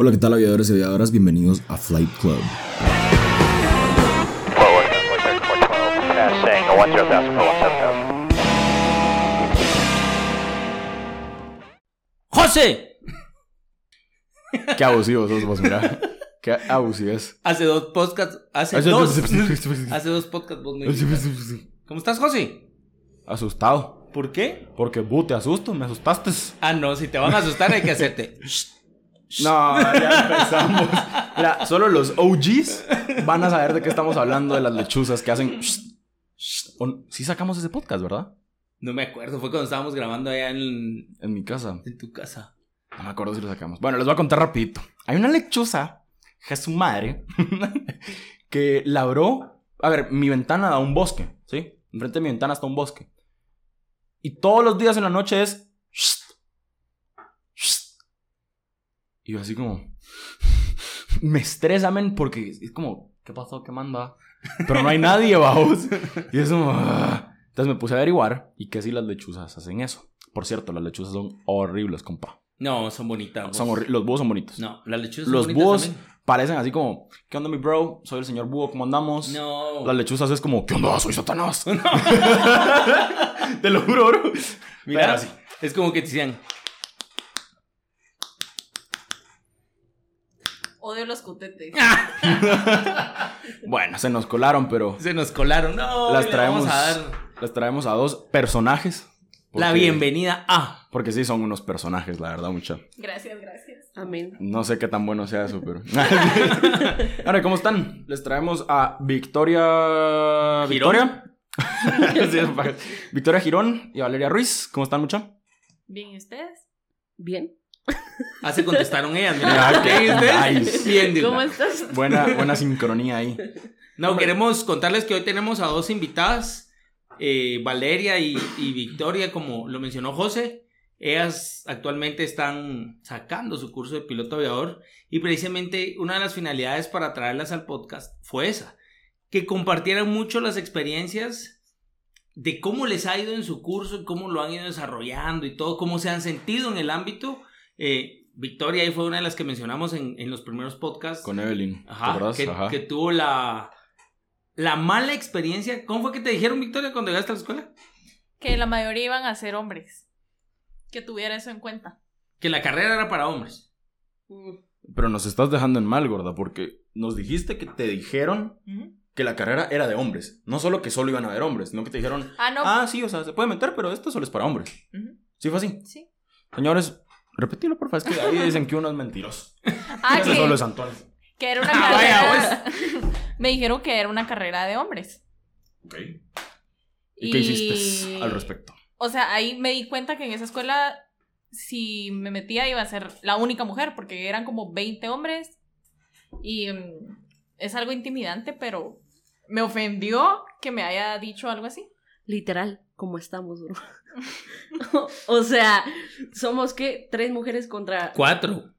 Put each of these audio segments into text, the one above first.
Hola, ¿qué tal aviadores y aviadoras? Bienvenidos a Flight Club. ¡José! Qué abusivo sos vos, mira. Qué abusivo es. Hace dos podcasts. Hace dos. hace dos podcasts vos me. ¿Cómo estás, José? Asustado. ¿Por qué? Porque, bu, te asusto, me asustaste. Ah, no, si te van a asustar hay que hacerte. No, ya empezamos. Mira, solo los OGs van a saber de qué estamos hablando de las lechuzas que hacen. Sí sacamos ese podcast, ¿verdad? No me acuerdo, fue cuando estábamos grabando allá en, En mi casa. en tu casa. No me acuerdo si lo sacamos. Bueno, les voy a contar rapidito. Hay una lechuza, que es su madre, que labró... A ver, mi ventana da a un bosque, ¿sí? Enfrente de mi ventana está un bosque. Y todos los días en la noche es... Y yo así como... Me estresa, men, porque es como... ¿Qué pasó? ¿Qué manda? Pero no hay nadie, vamos. Y es como... ah. Entonces me puse a averiguar y que si las lechuzas hacen eso. Por cierto, las lechuzas son horribles, compa. No, son bonitas. Son los búhos son bonitos. No, las lechuzas son los bonitas búhos también. parecen así como, ¿qué onda mi bro? Soy el señor búho, ¿cómo andamos? No. Las lechuzas es como, ¿qué onda? Soy Satanás. Te lo juro, bro. Mira, Pero así. es como que te decían, Odio los cutetes. Bueno, se nos colaron, pero se nos colaron. No, las traemos, vamos a dar las traemos a dos personajes. la bienvenida a. Porque sí son unos personajes, la verdad, mucho. Gracias, gracias. Amén. No sé qué tan bueno sea eso, pero. Ahora, ¿cómo están? Les traemos a Victoria. ¿Victoria? Victoria Girón y Valeria Ruiz. ¿Cómo están, mucho? Bien, ¿y ustedes? Bien. Ah, se contestaron ellas. Mira, qué ¿qué nice. Bien. ¿Cómo estás? Buena, buena sincronía ahí. No, queremos contarles que hoy tenemos a dos invitadas, eh, Valeria y, y Victoria, como lo mencionó José. Ellas actualmente están sacando su curso de piloto aviador y precisamente una de las finalidades para traerlas al podcast fue esa, que compartieran mucho las experiencias de cómo les ha ido en su curso y cómo lo han ido desarrollando y todo, cómo se han sentido en el ámbito. Eh, Victoria ahí fue una de las que mencionamos en, en los primeros podcasts. Con Evelyn. ¿Te Ajá, que, Ajá. que tuvo la, la mala experiencia. ¿Cómo fue que te dijeron, Victoria, cuando llegaste a la escuela? Que la mayoría iban a ser hombres. Que tuviera eso en cuenta. Que la carrera era para hombres. Mm, Pero nos estás dejando en mal, gorda, porque nos dijiste que te dijeron que la carrera era de hombres. No solo que solo iban a haber hombres, sino que te dijeron, Ah, no. ah, sí, o sea, se puede meter, pero esto solo es para hombres. ¿Sí fue así? Sí. Señores, repetilo, por favor. Es que ahí dicen que uno es mentiroso. Ah, Eso solo que, es Antonio. que era una Ah, vaya, carrera. Me dijeron que era una carrera de hombres. Ok. ¿Y qué hiciste al respecto? O sea, ahí me di cuenta que en esa escuela, si me metía, iba a ser la única mujer, porque eran como 20 hombres. Y mm, es algo intimidante, pero me ofendió que me haya dicho algo así. Literal, como estamos, bro. o sea, somos que tres mujeres contra. Cuatro.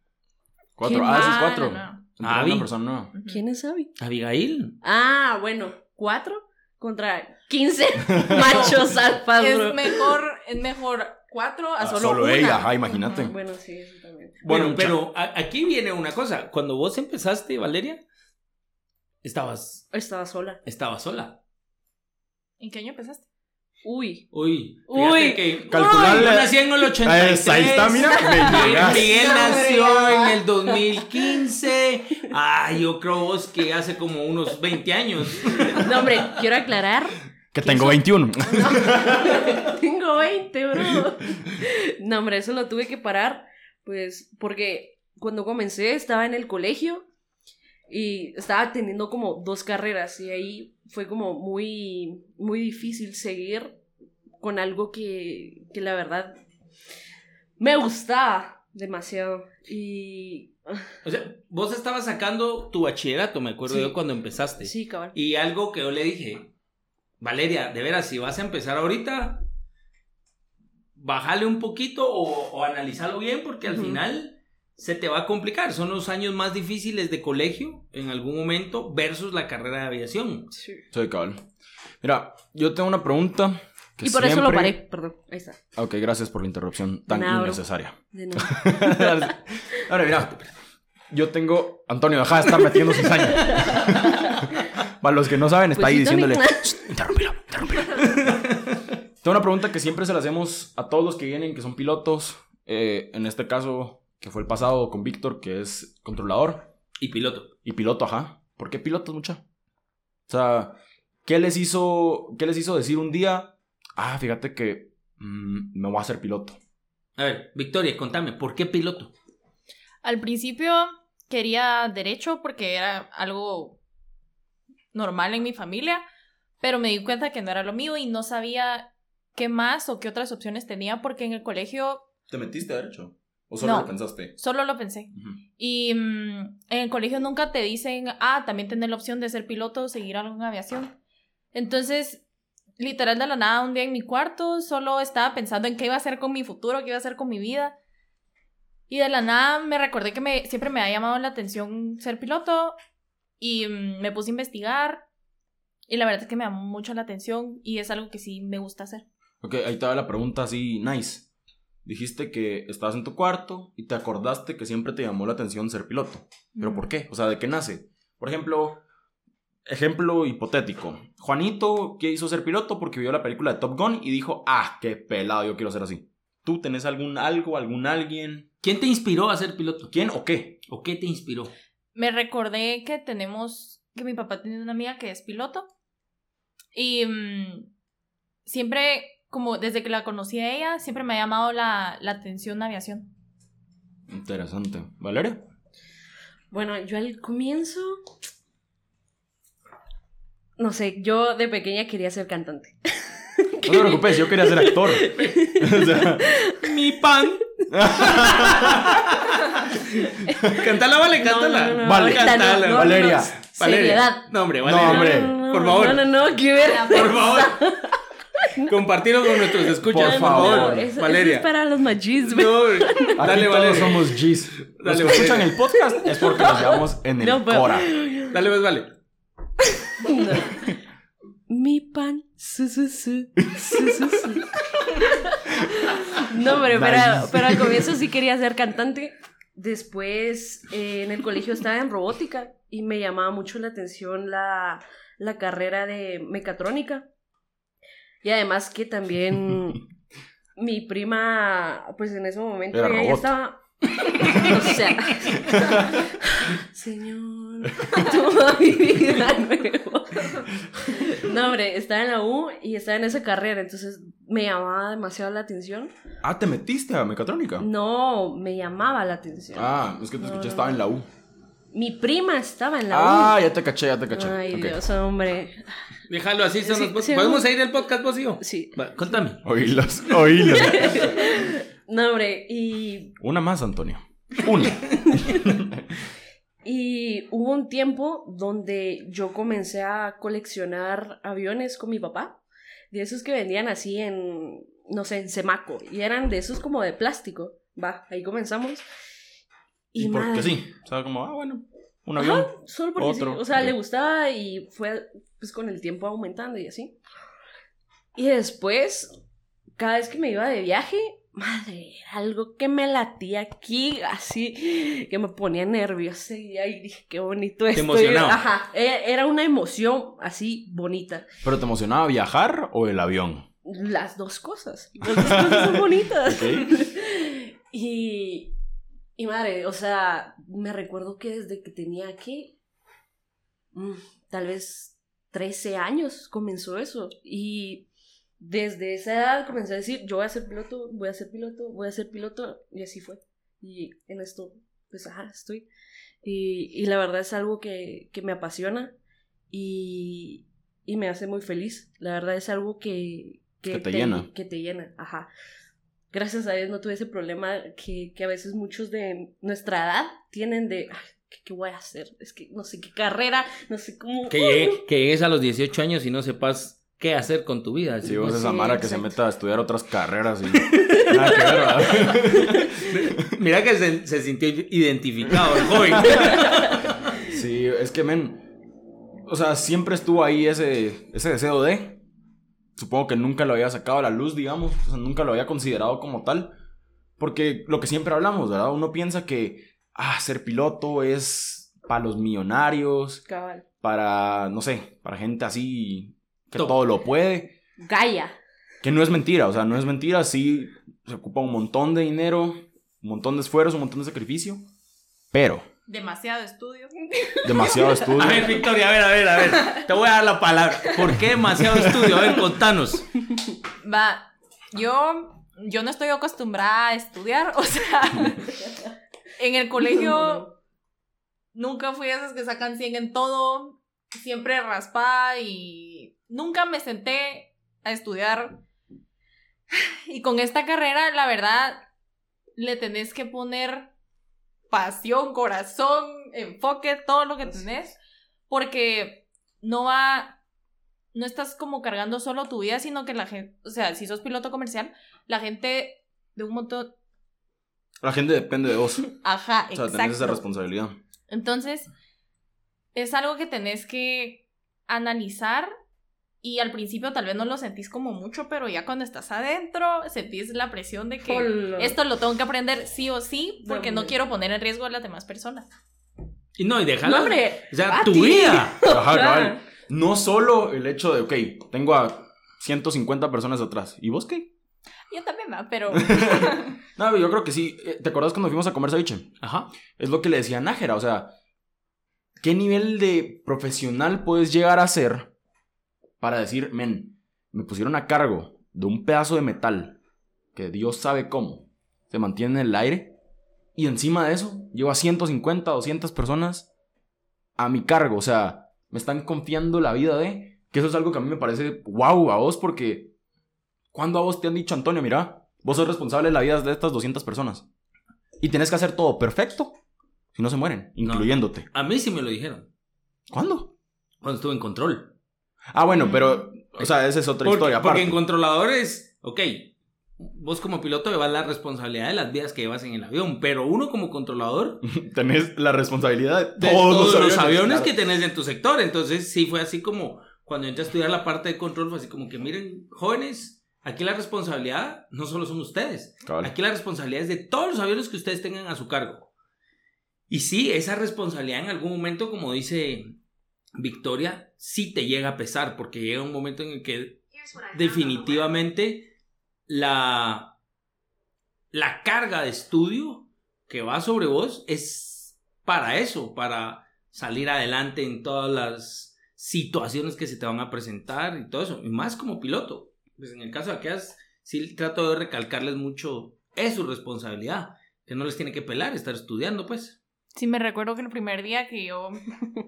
Cuatro. Qué Ah, sí, es Ah, cuatro. no, no. Entró Avi. una persona nueva. ¿Quién es Abby? Abigail. Ah, bueno, cuatro contra 15 machos alfas. Es mejor, es mejor cuatro a Ah, solo, solo una. ella, ajá, imagínate. Bueno, sí, eso también. Bueno, Bueno, pero a- aquí viene una cosa. Cuando vos empezaste, Valeria, estabas, Estaba sola. estabas sola. ¿En qué año empezaste? Uy. Uy, Uy. que Calcularle- Yo nací en el 83. Ahí está, mira, me Miguel, nació en el 2015. Ay, yo creo vos que hace como unos 20 años. No, hombre, quiero aclarar. Que tengo 21. Tengo 20, bro. No, hombre, eso lo tuve que parar, pues, porque cuando comencé estaba en el colegio y estaba teniendo como dos carreras y ahí fue como muy, muy difícil seguir con algo que, que la verdad me gustaba demasiado. Y O sea, vos estabas sacando tu bachillerato, me acuerdo Sí. yo cuando empezaste. sí, cabal. Y algo que yo le dije, Valeria, de veras, si vas a empezar ahorita, bájale un poquito o, o analízalo bien porque al final se te va a complicar. Son los años más difíciles de colegio en algún momento versus la carrera de aviación. Sí. Soy cabal. Mira, yo tengo una pregunta. que Y por eso lo paré, perdón. Ahí está. Ok, gracias por la interrupción tan Nada, bro. innecesaria. De nada. Ahora, mira, yo tengo. Antonio, deja de estar metiendo cizaña. Para los que no saben, está Pues ahí sí, Tony. diciéndole. "Shh, Interrumpilo, interrumpilo. Tengo una pregunta que siempre se la hacemos a todos los que vienen, que son pilotos. Eh, en este caso, que fue el pasado con Víctor, que es controlador. Y piloto. Y piloto, ajá. ¿Por qué pilotos, mucha? O sea, ¿qué les hizo, qué les hizo decir un día? Ah, fíjate que mm, me voy a hacer piloto. A ver, Victoria, contame, ¿por qué piloto? Al principio quería derecho porque era algo normal en mi familia, pero me di cuenta que no era lo mío y no sabía qué más o qué otras opciones tenía porque en el colegio ¿Te metiste a derecho? ¿O solo No. lo pensaste? solo lo pensé. Y mm, en el colegio nunca te dicen, ah, también tener la opción de ser piloto o seguir algo en aviación. Entonces, literal de la nada, un día en mi cuarto, solo estaba pensando en qué iba a hacer con mi futuro, qué iba a hacer con mi vida. Y de la nada me recordé que me, siempre me ha llamado la atención ser piloto y mm, me puse a investigar. Y la verdad es que me llamó mucho la atención y es algo que sí me gusta hacer. Ok, ahí va la pregunta así, nice. Dijiste que estabas en tu cuarto y te acordaste que siempre te llamó la atención ser piloto. ¿Pero Mm. por qué? O sea, ¿de qué nace? Por ejemplo, ejemplo hipotético. Juanito quiso ser piloto porque vio la película de Top Gun y dijo, ah, qué pelado, yo quiero ser así. ¿Tú tenés algún algo, algún alguien? ¿Quién te inspiró a ser piloto? ¿Quién o qué? ¿O qué te inspiró? me recordé que tenemos, que mi papá tiene una amiga que es piloto. Y mm, siempre, como desde que la conocí a ella, siempre me ha llamado la, la atención la aviación. Interesante. ¿Valeria? Bueno, yo al comienzo. No sé, yo de pequeña quería ser cantante. No te preocupes, yo quería ser actor. O sea, Mi pan. cántala, vale, cántala. No, no, no, Vale. Cántala, no, no, Valeria. no, Valeria. Seriedad. No, hombre, No, Valeria. hombre. No, no, Por favor. No, no, no, que ver. Por favor. Compartirlo con nuestros escuchas, Por favor. Eso, eso Valeria. es para los machis. güey. No, Aquí dale, todos Valeria. somos G's. Los Dale, que escuchan el podcast es porque nos llevamos en el No, pero- Cora. Dale, pues, vale. No. Mi pan. Su, su, su, su, su, su. No, hombre, pero, Nice. pero al comienzo sí quería ser cantante. Después eh, en el colegio estaba en robótica y me llamaba mucho la atención la, la carrera de mecatrónica. Y además que también mi prima, pues en ese momento Era ella ya robot. estaba... O sea, señor, toda mi vida nuevo. No, hombre, estaba en la U y estaba en esa carrera, entonces me llamaba demasiado la atención. Ah, ¿te metiste a mecatrónica? No, me llamaba la atención. Ah, es que te No, escuché, no, estaba en la U. Mi prima estaba en la Ah, ya te caché, ya te caché. Ay. Dios, hombre. Déjalo así. son Sí, los pod- sí, ¿Podemos vamos. ir del podcast, vos y yo? Sí. Va, contame. Oílos, oílos. No, hombre, y, Una más, Antonio. Una. y hubo un tiempo donde yo comencé a coleccionar aviones con mi papá. De esos que vendían así en, no sé, en Semaco. Y eran de esos como de plástico. Va, ahí comenzamos. Y porque madre, sí. O sea, como, ah, bueno, un Ajá, avión. solo porque otro, sí. O sea, le gustaba y fue pues con el tiempo aumentando y así. Y después, cada vez que me iba de viaje, madre, algo que me latía aquí, así, que me ponía nerviosa y ahí dije, qué bonito esto. emocionaba. Ajá, e- era una emoción así bonita. ¿Pero te emocionaba viajar o el avión? Las dos cosas. Las dos cosas son bonitas. Y, y madre, o sea, me recuerdo que desde que tenía que, mm, tal vez 13 años comenzó eso. Y desde esa edad comencé a decir, yo voy a ser piloto, voy a ser piloto, voy a ser piloto. Y así fue. Y en esto, pues, ajá, estoy. Y, y la verdad es algo que, que me apasiona y, y me hace muy feliz. La verdad es algo que, Que te llena. Que te llena, ajá. Gracias a Dios no tuve ese problema que, que a veces muchos de nuestra edad tienen de, "Ay, ¿qué, qué voy a hacer? Es que no sé qué carrera, no sé cómo... Que, llegue- que llegues a los 18 años y no sepas qué hacer con tu vida. Si vos Sí, esa Mara que se meta a estudiar otras carreras y... Nada que. Mira que se, se sintió identificado el joven. Sí, es que, men... O sea, siempre estuvo ahí ese, ese deseo de... Supongo que nunca lo había sacado a la luz, digamos. O sea, nunca lo había considerado como tal. Porque lo que siempre hablamos, ¿verdad? Uno piensa que... ah, ser piloto es para los millonarios, Cabal. para, no sé, para gente así que Top. todo lo puede. Gaia. Que no es mentira, o sea, no es mentira, sí se ocupa un montón de dinero, un montón de esfuerzo, un montón de sacrificio, pero Demasiado estudio. demasiado estudio. A ver, Victoria, a ver, a ver, a ver. Te voy a dar la palabra. ¿Por qué demasiado estudio? A ver, contanos. Va, yo, yo no estoy acostumbrada a estudiar, o sea, en el colegio nunca fui de esas que sacan 100 en todo, siempre raspada y nunca me senté a estudiar. Y con esta carrera, la verdad, le tenés que poner pasión, corazón, enfoque, todo lo que tenés, porque no va, no estás como cargando solo tu vida, sino que la gente, o sea, si sos piloto comercial, la gente de un montón, La gente depende de vos. ajá, O sea, tenés esa exacto. responsabilidad. Entonces, es algo que tenés que analizar y al principio tal vez no lo sentís como mucho, pero ya cuando estás adentro sentís la presión de que Hola. esto lo tengo que aprender sí o sí porque no quiero poner en riesgo a las demás personas. Y no, y déjala. No, hombre. O sea, tu ti. vida. Ajá, cabal. No solo el hecho de, ok, tengo a 150 personas atrás. ¿Y vos qué? Yo también, ¿va? pero No, yo creo que sí. Eh, ¿Te acuerdas cuando fuimos a comer ceviche? Ajá. Es lo que le decía a Nájera, o sea, ¿qué nivel de profesional puedes llegar a ser para decir, men, me pusieron a cargo de un pedazo de metal que Dios sabe cómo se mantiene en el aire y encima de eso llevo a 150, 200 personas a mi cargo, o sea, me están confiando la vida de que eso es algo que a mí me parece wow a vos porque cuando a vos te han dicho, Antonio, mira, vos sos responsable de la vida de estas 200 personas y tenés que hacer todo perfecto si no se mueren, No. incluyéndote. A mí sí me lo dijeron. ¿Cuándo? Cuando estuve en control. Ah, bueno, pero, o sea, esa es otra Porque, historia porque aparte. en controladores, ok, vos como piloto llevas la responsabilidad de las vidas que llevas en el avión, pero uno como controlador Tenés la responsabilidad de todos, todos, los aviones, claro. que tenés en tu sector. Entonces sí fue así como cuando entré a estudiar la parte de control, fue así como que miren, jóvenes, aquí la responsabilidad no solo son ustedes, Cabal. aquí la responsabilidad es de todos los aviones que ustedes tengan a su cargo. Y sí, esa responsabilidad en algún momento, como dice Victoria, sí te llega a pesar, porque llega un momento en el que definitivamente la, la carga de estudio que va sobre vos es para eso, para salir adelante en todas las situaciones que se te van a presentar y todo eso, y más como piloto. Pues en el caso de aquellas, sí trato de recalcarles mucho, es su responsabilidad, que no les tiene que pelar estar estudiando, pues. sí me recuerdo que el primer día que yo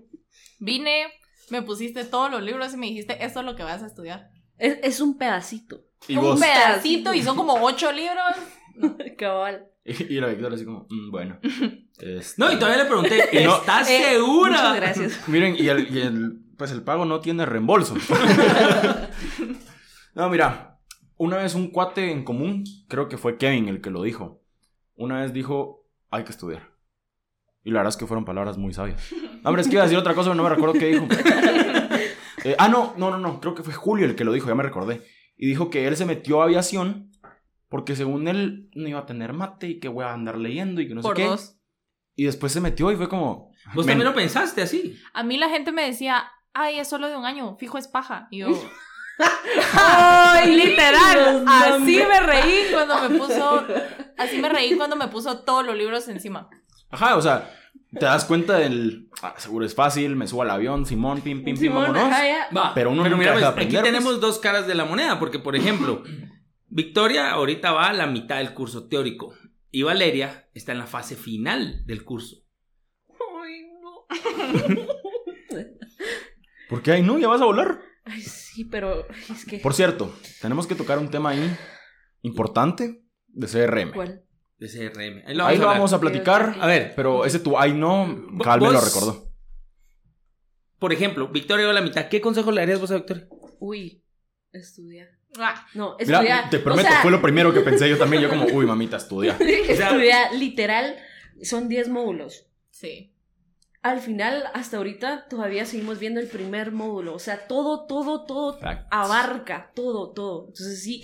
vine, me pusiste todos los libros y me dijiste, esto es lo que vas a estudiar. Es, es un pedacito. Y un vos. pedacito y son como ocho libros. Cabal. Y la Victoria así como, "Mm, bueno. este, No, y todavía le pregunté, no- ¿estás Eh, segura? Muchas gracias. Miren, y el, y el- pues el pago no tiene reembolso. no, mira, una vez un cuate en común, creo que fue Kevin el que lo dijo. Una vez dijo, hay que estudiar. Y la verdad es que fueron palabras muy sabias. Hombre, es que iba a decir otra cosa, pero no me recuerdo qué dijo. Eh, ah, no, no, no, no, creo que fue Julio el que lo dijo, ya me recordé. Y dijo que él se metió a aviación porque según él no iba a tener mate y que voy a andar leyendo y que no Por sé qué. dos. Y después se metió y fue como... Vos "Men, también lo pensaste así. A mí la gente me decía, ay, es solo de un año, fijo es paja. Y yo, ¡Ay, literal, así me reí cuando me puso, así me reí cuando me puso todos los libros encima. Ajá, o sea, te das cuenta del. Ah, seguro es fácil, me subo al avión, Simón, pim, pim, pim, vámonos. ajá. Va, Pero uno nunca mira, pues, aquí aprender, tenemos pues. dos caras de la moneda, porque por ejemplo, Victoria ahorita va a la mitad del curso teórico y Valeria está en la fase final del curso. Ay, no. ¿Por qué ahí no? ¿Ya vas a volar? Ay, sí, pero ay, es que. Por cierto, tenemos que tocar un tema ahí importante de CRM. ¿Cuál? De CRM. Ahí lo vamos a platicar. A ver, Pero ese tu ay no, Vo- Cal me lo recordó. por ejemplo, Victoria a la mitad. ¿Qué consejo le darías vos a Victoria? Uy, estudiar. Ah, No, Mira, estudiar. te prometo, o sea, fue lo primero que pensé yo también. Yo como, uy, mamita, estudia. estudiar, literal, son 10 módulos. sí. Al final, hasta ahorita, todavía seguimos viendo el primer módulo. O sea, todo, todo, todo Facts. abarca, todo, todo. Entonces, sí,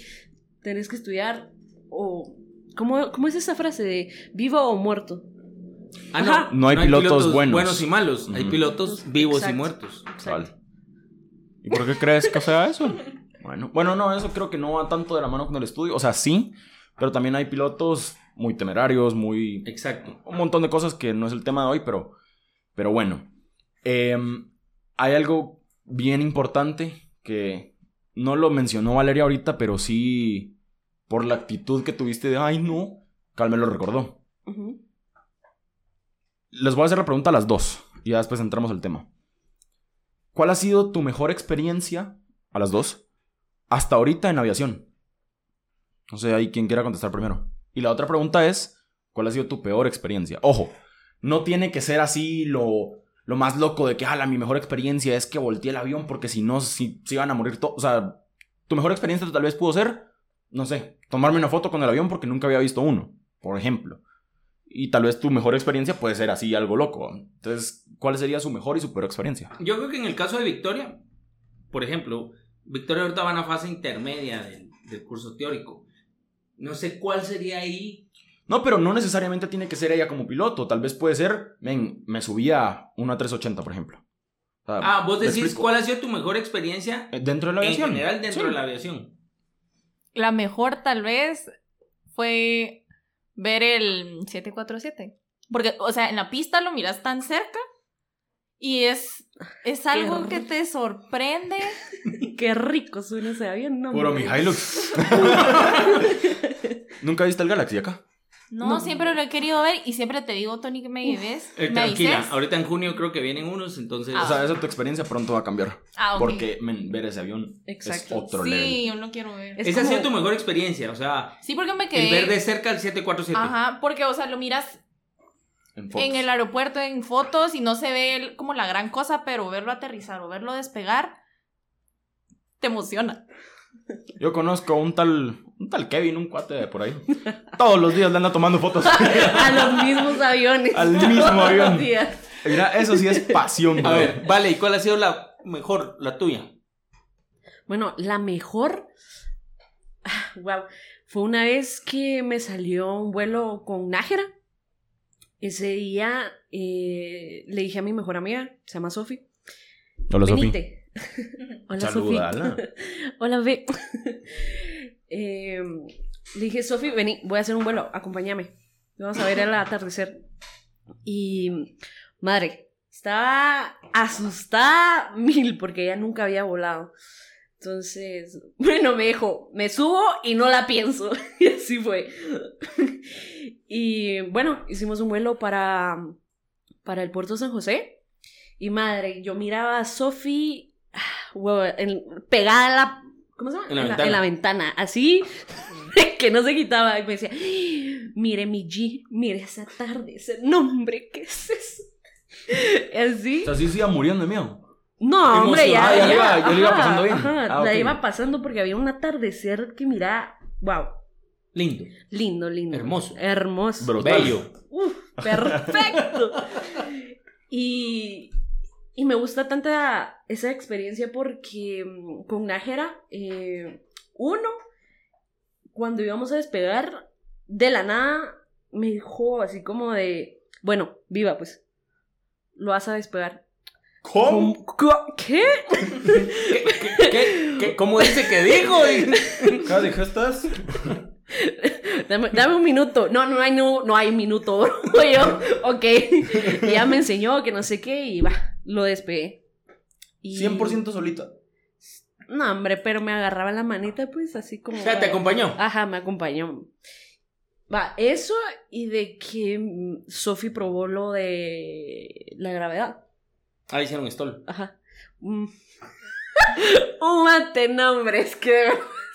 tenés que estudiar o... ¿Cómo, cómo es esa frase de vivo o muerto? Ah, Ajá. No hay pilotos buenos. y malos. Hay pilotos vivos y muertos. Vale. ¿Y por qué crees que sea eso? Bueno, bueno, no, eso creo que no va tanto de la mano con el estudio. O sea, sí, pero también hay pilotos muy temerarios, muy... Exacto. Un montón de cosas que no es el tema de hoy, pero, pero bueno. Em, hay algo bien importante que no lo mencionó Valeria ahorita, pero sí por la actitud que tuviste de, ay, no, Cal me lo recordó. Les voy a hacer la pregunta a las dos y ya después entramos al tema. ¿Cuál ha sido tu mejor experiencia, a las dos, hasta ahorita en aviación? No sé, hay quien quiera contestar primero. Y la otra pregunta es, ¿cuál ha sido tu peor experiencia? Ojo, no tiene que ser así lo, lo más loco de que, ala, mi mejor experiencia es que volteé el avión porque si no, si, se iban a morir todos. O sea, tu mejor experiencia tal vez pudo ser, no sé, tomarme una foto con el avión porque nunca había visto uno, por ejemplo. Y tal vez tu mejor experiencia puede ser así, algo loco. Entonces, ¿cuál sería su mejor y su peor experiencia? Yo creo que en el caso de Victoria, por ejemplo, Victoria ahorita va a una fase intermedia del, del curso teórico. No sé cuál sería ahí. No, pero no necesariamente tiene que ser ella como piloto. Tal vez puede ser, ven, me subía una 380, por ejemplo. O sea, Ah, vos ¿me decís cuál ha sido tu mejor experiencia Eh, Dentro de la en aviación. general dentro Sí. de la aviación. La mejor tal vez fue ver el 747. Porque, o sea, en la pista lo miras tan cerca y es, es algo rico. que te sorprende. Qué rico suena ese avión, ¿no? Puro mi? Hilux. ¿Nunca viste el Galaxy acá? No, No. siempre lo he querido ver y siempre te digo, Tony, que me lleves. Eh, me tranquila, avises. ahorita en junio creo que vienen unos, entonces... Ah. O sea, esa tu experiencia pronto va a cambiar. Ah, ok. Porque men, ver ese avión Exacto. es otro level. Sí, yo lo quiero ver. Es esa ha como- sido tu mejor experiencia, o sea, Sí, porque me el quedé. ver de cerca el 747. Ajá, porque, o sea, lo miras En fotos. en el aeropuerto en fotos y no se ve el- como la gran cosa, pero verlo aterrizar o verlo despegar te emociona. Yo conozco un tal, un tal Kevin, un cuate de por ahí. Todos los días le anda tomando fotos. A los mismos aviones. Al mismo Todos los avión. días. Mira, eso sí es pasión. A ver, vale, ¿y cuál ha sido la mejor, la tuya? Bueno, la mejor. Wow. Fue una vez que me salió un vuelo con Nájera. Ese día eh, le dije a mi mejor amiga, se llama Sofi. Hola, Sofi. Hola, Sofi. Saludala. Hola, Ve. Eh, le dije, Sofi, vení, voy a hacer un vuelo, acompáñame. Vamos a ver el atardecer. Y, madre, estaba asustada mil porque ella nunca había volado. Entonces, bueno, me dijo, me subo y no la pienso. Y así fue. Y bueno, hicimos un vuelo para, para el puerto San José. Y madre, yo miraba a Sofi ah, pegada en la, ¿cómo se llama? En la ventana. en la ventana, así que no se quitaba. Y me decía, mire mi G, mire esa tarde, ese nombre, ¿qué es eso? Así. O sea, sí se iba muriendo de miedo. No, hombre, ya, ya ya, iba- ya le iba ajá, pasando bien. ajá, Ah, La iba pasando porque había un atardecer que mira, wow, Lindo, lindo, lindo. Hermoso. Hermoso. Brutal. bello. Uf, perfecto. y, y me gusta tanta esa experiencia porque mm, con Nájera, eh, uno, cuando íbamos a despegar, de la nada me dijo así como de, bueno, viva pues, lo vas a despegar. ¿Cómo? ¿Qué? ¿Qué, qué, qué, qué- cómo dice que dijo? ¿Qué dijiste? Dame, dame un minuto. No, no hay, no, no hay minuto. bro. yo, ok. Y ya me enseñó que no sé qué y va, lo despegué. Y- 100% solita. No, hombre, pero me agarraba la manita, pues así como. O sea, te acompañó. Ajá, me acompañó. Va, eso y de que Sophie probó lo de la gravedad. Ah, hicieron stall. Ajá. Mm. Un mate, no, hombre, es que de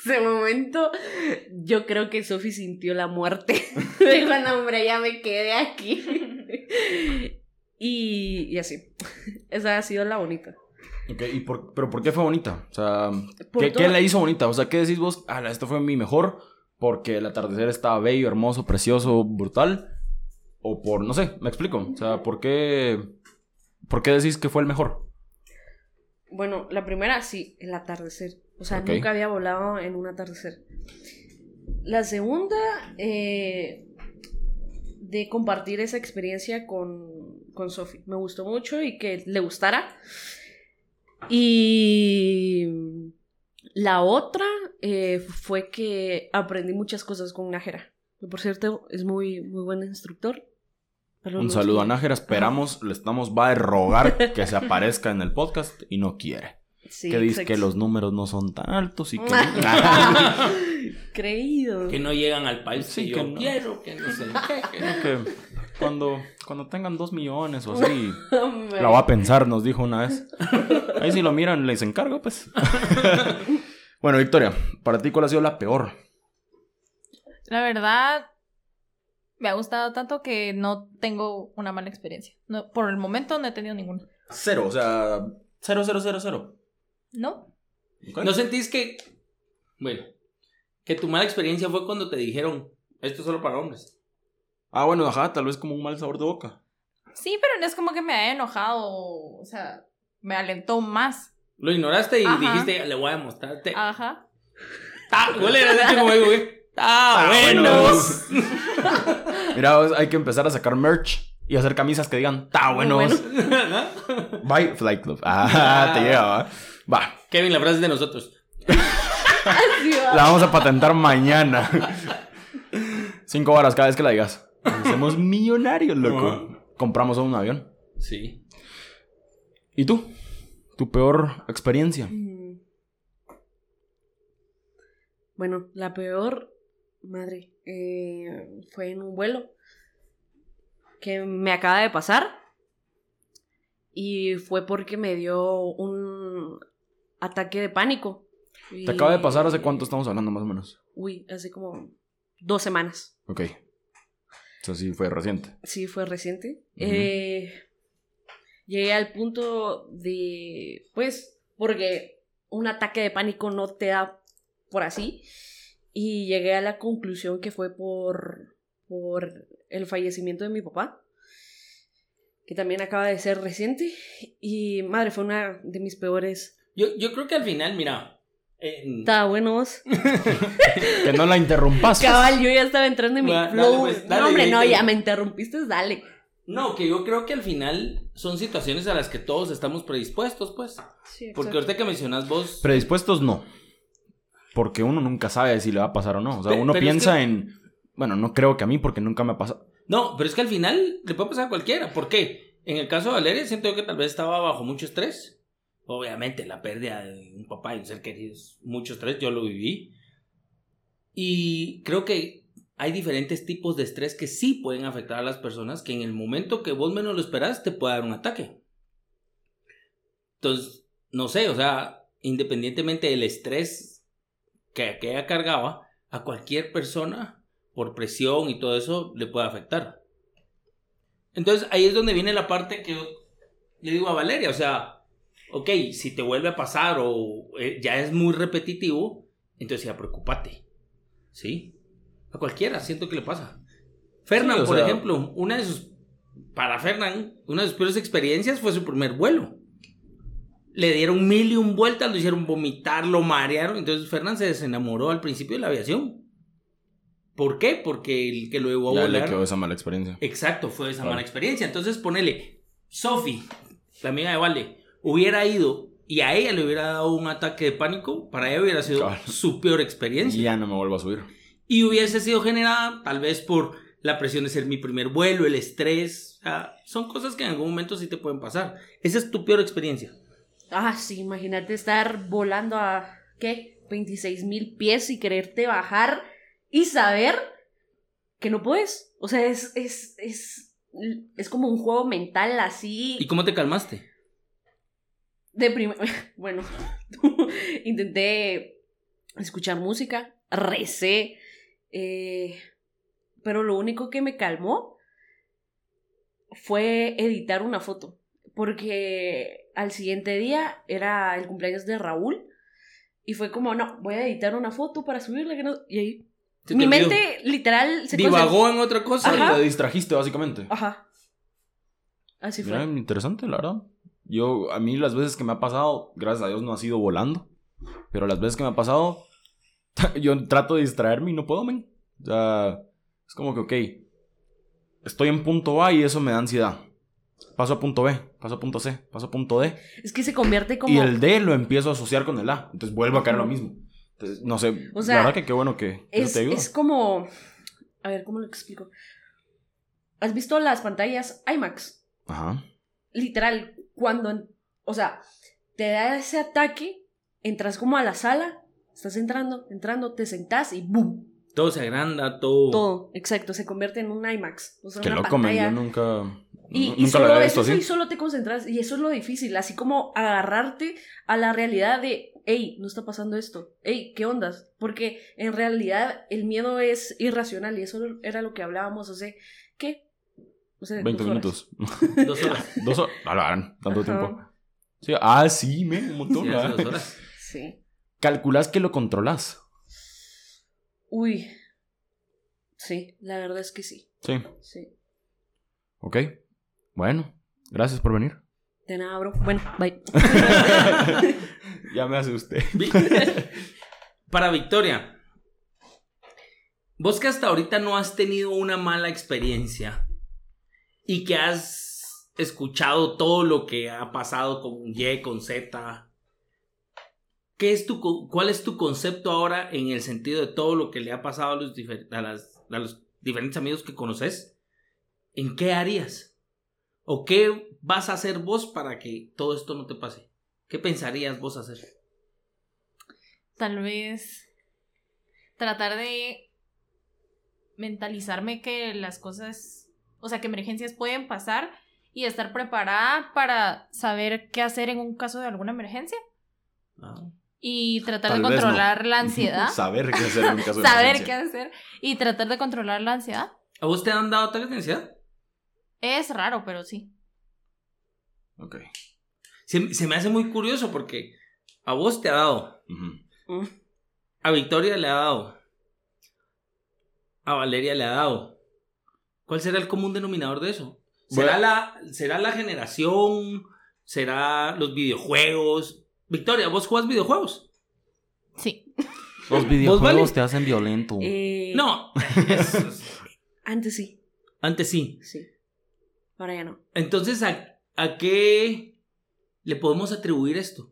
ese momento yo creo que Sophie sintió la muerte. Dijo, no, hombre, ya me quedé aquí. y, y así. Esa ha sido la bonita. Ok, ¿y por, pero por qué fue bonita? O sea, ¿qué, qué la hizo bonita? O sea, ¿qué decís vos? Ah, esto fue mi mejor porque el atardecer estaba bello, hermoso, precioso, brutal. O por, no sé, me explico. O sea, ¿por qué, por qué decís que fue el mejor? Bueno, la primera sí, el atardecer. O sea, nunca había volado en un atardecer. La segunda, eh, de compartir esa experiencia con, con Sophie. Me gustó mucho y que le gustara. Y la otra eh, fue que aprendí muchas cosas con Nájera. Que por cierto, es muy, muy buen instructor. Pero Un no saludo a Nájera. Esperamos, le estamos, va a rogar que se aparezca en el podcast y no quiere. Sí, que dice exacto. que los números no son tan altos y que. Creído. Que no llegan al país Sí, que yo que no. quiero, que no sé qué, que no- que cuando, cuando tengan dos millones o así, la va a pensar, nos dijo una vez. Ahí si lo miran, les encargo, pues. bueno, Victoria, para ti, ¿cuál ha sido la peor? La verdad, me ha gustado tanto que no tengo una mala experiencia. No, por el momento no he tenido ninguna. Cero, o sea, cero, cero, cero, cero. ¿No? ¿No sentís que, bueno, que tu mala experiencia fue cuando te dijeron, esto es solo para hombres? Ah, bueno, ajá, tal vez como un mal sabor de boca. Sí, pero no es como que me haya enojado. O sea, me alentó más. Lo ignoraste y Ajá. dijiste, le voy a mostrarte. Ajá. Ah, ¿cuál era ese como digo, güey? Ah, bueno. buenos. Mira, vos, hay que empezar a sacar merch y hacer camisas que digan, ¡ta Muy buenos! Bye, Flight Club. Ah, te llega, va. Va, Kevin, la frase es de nosotros. La vamos a patentar mañana. Cinco horas cada vez que la digas. Somos millonarios, loco. Compramos un avión. Sí. ¿Y tú? ¿Tu peor experiencia? Mm. Bueno, la peor, madre, eh, fue en un vuelo que me acaba de pasar y fue porque me dio un ataque de pánico. ¿Te acaba de pasar hace cuánto estamos hablando, más o menos? Uy, hace como dos semanas. Ok. Eso sí fue reciente. Sí, fue reciente. Eh, llegué al punto de, pues, porque un ataque de pánico no te da por así. Y llegué a la conclusión que fue por, por el fallecimiento de mi papá, que también acaba de ser reciente. Y madre, fue una de mis peores. Yo, yo creo que al final, mira. En- Estaba bueno vos. Que no la interrumpas. Cabal, yo ya estaba entrando en mi dale, flow. pues, dale, no, hombre, no, ya me interrumpiste, dale. No, que yo creo que al final son situaciones a las que todos estamos predispuestos, pues. Sí, Porque ahorita que mencionas vos. Predispuestos no. Porque uno nunca sabe si le va a pasar o no. O sea, uno pero es piensa que- en. Bueno, no creo que a mí porque nunca me ha pasado. No, pero es que al final le puede pasar a cualquiera. ¿Por qué? En el caso de Valeria, siento yo que tal vez estaba bajo mucho estrés. Obviamente, la pérdida de un papá y un ser querido es mucho estrés. Yo lo viví. Y creo que hay diferentes tipos de estrés que sí pueden afectar a las personas que en el momento que vos menos lo esperas te puede dar un ataque. Entonces, no sé, o sea, independientemente del estrés que, que ella cargaba, a cualquier persona, por presión y todo eso, le puede afectar. Entonces, ahí es donde viene la parte que yo le digo a Valeria, o sea, ok, si te vuelve a pasar o eh, ya es muy repetitivo, entonces ya preocúpate. ¿Sí? A cualquiera, siento que le pasa. Fernán, Sí, por sea- ejemplo, una de sus. Para Fernán, una de sus peores experiencias fue su primer vuelo. Le dieron mil y un vueltas, lo hicieron vomitar, lo marearon. Entonces Fernán se desenamoró al principio de la aviación. ¿Por qué? Porque el que lo llevó a Ya le quedó esa mala experiencia. Exacto, fue esa Claro. mala experiencia. Entonces ponele, Sophie, la amiga de Vale, hubiera ido y a ella le hubiera dado un ataque de pánico, para ella hubiera sido Claro. su peor Y experiencia. ya no me vuelvo a subir. Y hubiese sido generada tal vez por la presión de ser mi primer vuelo, el estrés. o sea, son cosas que en algún momento sí te pueden pasar. Esa es tu peor experiencia. Ah, sí, imagínate estar volando a, ¿qué? 26 mil pies y quererte bajar y saber que no puedes. O sea, es, es, es, es como un juego mental así. ¿Y cómo te calmaste? De prim- Bueno, intenté escuchar música, recé, eh, pero lo único que me calmó fue editar una foto, porque al siguiente día era el cumpleaños de Raúl y fue como, no, voy a editar una foto para subirla, que no- y ahí mi olvidó. mente literal se divagó en otra cosa. Ajá. Te distrajiste, básicamente. Ajá. Así fue. Interesante, la verdad. Yo, a mí las veces que me ha pasado, gracias a Dios no ha sido volando. Pero las veces que me ha pasado, yo trato de distraerme y no puedo, men. O sea, es como que, ok. estoy en punto A y eso me da ansiedad. Paso a punto B, paso a punto C, paso a punto D. Es que se convierte como... Y el D lo empiezo a asociar con el A. Entonces vuelvo a caer lo mismo. Entonces, no sé, O sea, la verdad que qué bueno que es, te ayuda. es como... A ver, ¿cómo lo explico? ¿Has visto las pantallas IMAX? Ajá. Literal, cuando... O sea, te da ese ataque, entras como a la sala, estás entrando, entrando, te sentás y ¡boom! Todo se agranda, todo. Todo, exacto, se convierte en un IMAX. O sea, Qué una loco, yo nunca... Y, solo lo había es visto eso así. y solo te concentras. Y eso es lo difícil, así como agarrarte a la realidad de, hey, no está pasando esto. Hey, ¿qué ondas? Porque en realidad el miedo es irracional y eso era lo que hablábamos hace. O sea, 20 dos horas. minutos. Dos horas. Dos horas. Tanto Ajá. tiempo. Sí, ah, sí, me, un montón. Sí, dos horas. Sí. Calculas que lo controlas. Uy. Sí, la verdad es que sí. Sí. Sí. Ok. Bueno, gracias por venir. De nada, bro. Bueno, bye. ya me asusté. Para Victoria. Vos que hasta ahorita no has tenido una mala experiencia y que has escuchado todo lo que ha pasado con Y, con Z. ¿Qué es tu, ¿Cuál es tu concepto ahora en el sentido de todo lo que le ha pasado a los, a los diferentes amigos que conoces? ¿En qué harías? ¿O qué vas a hacer vos para que todo esto no te pase? ¿Qué pensarías vos hacer? Tal vez tratar de mentalizarme que las cosas, o sea, que emergencias pueden pasar y estar preparada para saber qué hacer en un caso de alguna emergencia Ah. y tratar Tal de no. controlar la ansiedad. Saber qué hacer en un caso de saber emergencia. qué hacer y tratar de controlar la ansiedad. ¿A vos te han dado tal ansiedad? Es raro, pero sí. Ok. Se, se me hace muy curioso porque a vos te ha dado. Mm. a Victoria le ha dado, a Valeria le ha dado. ¿Cuál será el común denominador de eso? ¿Será, Bueno. la, ¿Será la generación? ¿Será los videojuegos? Victoria, ¿vos jugás videojuegos? Sí. Los videojuegos vale? te hacen violento. Eh, No. Es- es- Antes sí, antes sí. sí. Ahora ya no. Entonces, ¿a, ¿a qué le podemos atribuir esto?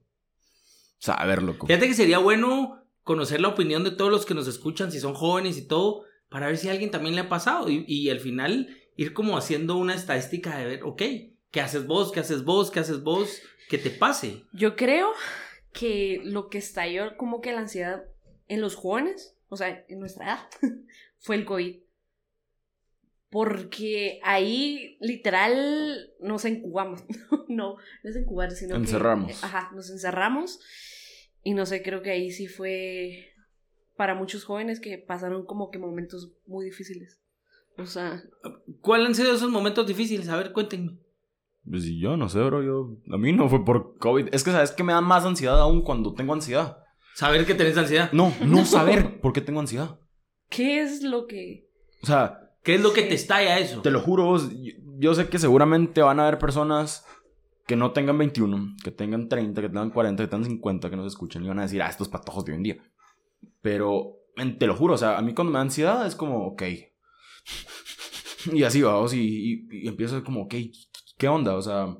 Saber, loco. Fíjate que sería bueno conocer la opinión de todos los que nos escuchan, si son jóvenes y todo, para ver si a alguien también le ha pasado y, y al final ir como haciendo una estadística de ver, ok, ¿qué haces vos? ¿Qué haces vos? ¿Qué haces vos? Que te pase. Yo creo que lo que estalló como que la ansiedad en los jóvenes, o sea, en nuestra edad, fue el COVID. Porque ahí literal nos encubamos. no, no es encubar, sino que- Encerramos. ajá, nos encerramos. Y no sé, creo que ahí sí fue para muchos jóvenes que pasaron como que momentos muy difíciles. O sea, ¿Cuáles han sido esos momentos difíciles? A ver, cuéntenme. Pues yo no sé, bro. Yo, a mí no fue por COVID. Es que, ¿sabes que Me da más ansiedad aún cuando tengo ansiedad. Saber que tenés ansiedad. No, no saber por qué tengo ansiedad. ¿qué es lo que... O sea, ¿Qué es lo que te estalla eso? te lo juro, vos, yo, yo sé que seguramente van a haber personas que no tengan 21, que tengan 30, que tengan 40, que tengan 50, que no se escuchen y van a decir, ah, estos patojos de hoy en día. Pero, te lo juro, o sea, a mí cuando me da ansiedad es como, ok. Y así vamos, y, y, y empiezo como, ok, ¿qué onda? O sea,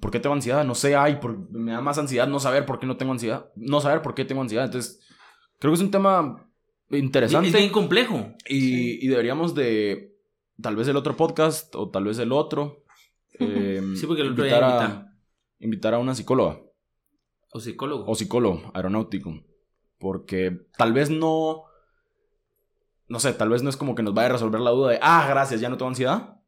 ¿por qué tengo ansiedad? No sé, ay, por- me da más ansiedad no saber por qué no tengo ansiedad. No saber por qué tengo ansiedad. Entonces, creo que es un tema interesante. Es bien complejo. Y, Sí. y deberíamos de, tal vez el otro podcast o tal vez el otro, eh, Sí, porque el otro a, invitar a una psicóloga O psicólogo. o psicólogo aeronáutico. Porque tal vez no, no sé, tal vez no es como que nos vaya a resolver la duda de, ah, gracias, ya no tengo ansiedad.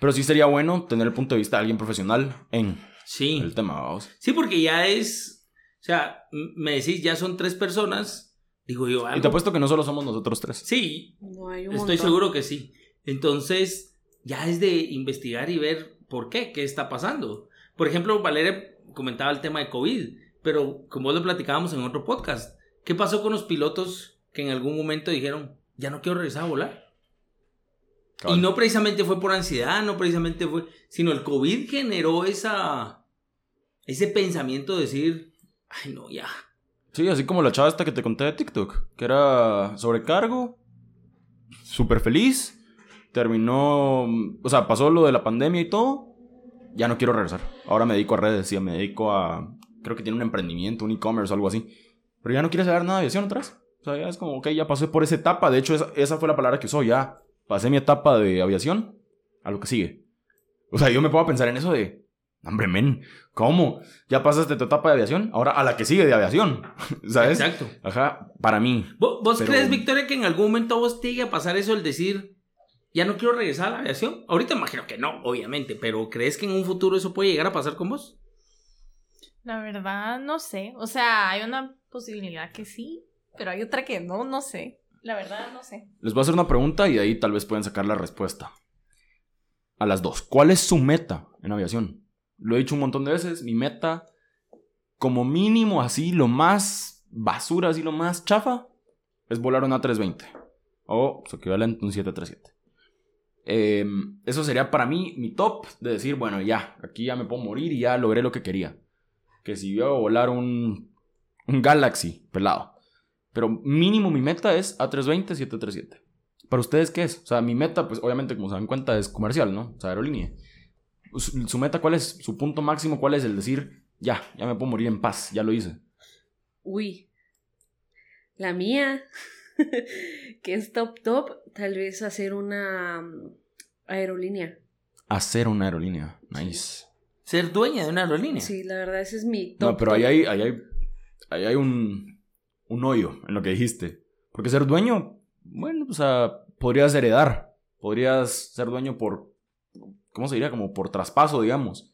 Pero sí sería bueno tener el punto de vista de alguien profesional en sí. el tema, vamos. Sí, porque ya es. O sea, me decís, ya son tres personas. Digo yo, Y te apuesto que no solo somos nosotros tres. Sí, No hay un estoy montón. seguro que sí. Entonces, ya es de investigar y ver por qué, qué está pasando. Por ejemplo, Valeria comentaba el tema de COVID, pero como lo platicábamos en otro podcast, ¿qué pasó con los pilotos que en algún momento dijeron, ya no quiero regresar a volar? Cabal. Y no precisamente fue por ansiedad, no precisamente fue, sino el COVID generó esa, ese pensamiento de decir, ay no, ya. Sí, así como la chava esta que te conté de TikTok, que era sobrecargo, súper feliz, terminó, o sea, pasó lo de la pandemia y todo, ya no quiero regresar. Ahora me dedico a redes, ya me dedico a, creo que tiene un emprendimiento, un e-commerce o algo así. Pero ya no quiere saber nada de aviación atrás. O sea, ya es como, ok, ya pasé por esa etapa. De hecho, esa, esa fue la palabra que usó, ya pasé mi etapa de aviación a lo que sigue. O sea, yo me puedo pensar en eso de, hombre, men, ¿cómo? Ya pasaste tu etapa de aviación, ahora a la que sigue de aviación, ¿sabes? Exacto. Ajá, para mí. ¿Vos, vos Pero- crees, Victoria, que en algún momento a vos te llegue a pasar eso el decir, ya no quiero regresar a la aviación? Ahorita imagino que no, obviamente, pero ¿crees que en un futuro eso puede llegar a pasar con vos? La verdad, no sé. O sea, hay una posibilidad que sí, pero hay otra que no, no sé. La verdad, no sé. Les voy a hacer una pregunta y ahí tal vez pueden sacar la respuesta. A las dos. ¿Cuál es su meta en aviación? Lo he dicho un montón de veces. Mi meta, como mínimo así, lo más basura, así lo más chafa, es volar una 320. O su equivalente, un 737. Eh, eso sería para mí mi top de decir, bueno, ya, aquí ya me puedo morir y ya logré lo que quería. Que si yo volar un, un Galaxy pelado. Pero mínimo mi meta es A320, 737. ¿Para ustedes qué es? O sea, mi meta, pues obviamente, como se dan cuenta, es comercial, ¿no? O sea, aerolínea. Su, su meta cuál es? ¿Su punto máximo cuál es? El decir, ya, ya me puedo morir en paz, ya lo hice. Uy. La mía, que es top top, tal vez hacer una mm, aerolínea. Hacer una aerolínea. Nice. Ser dueña de una aerolínea. Sí, la verdad, ese es mi top. No, pero top. ahí hay, ahí hay, ahí hay un, un hoyo en lo que dijiste. Porque ser dueño, bueno, o sea, podrías heredar. Podrías ser dueño por, ¿cómo se diría? Como por traspaso, digamos.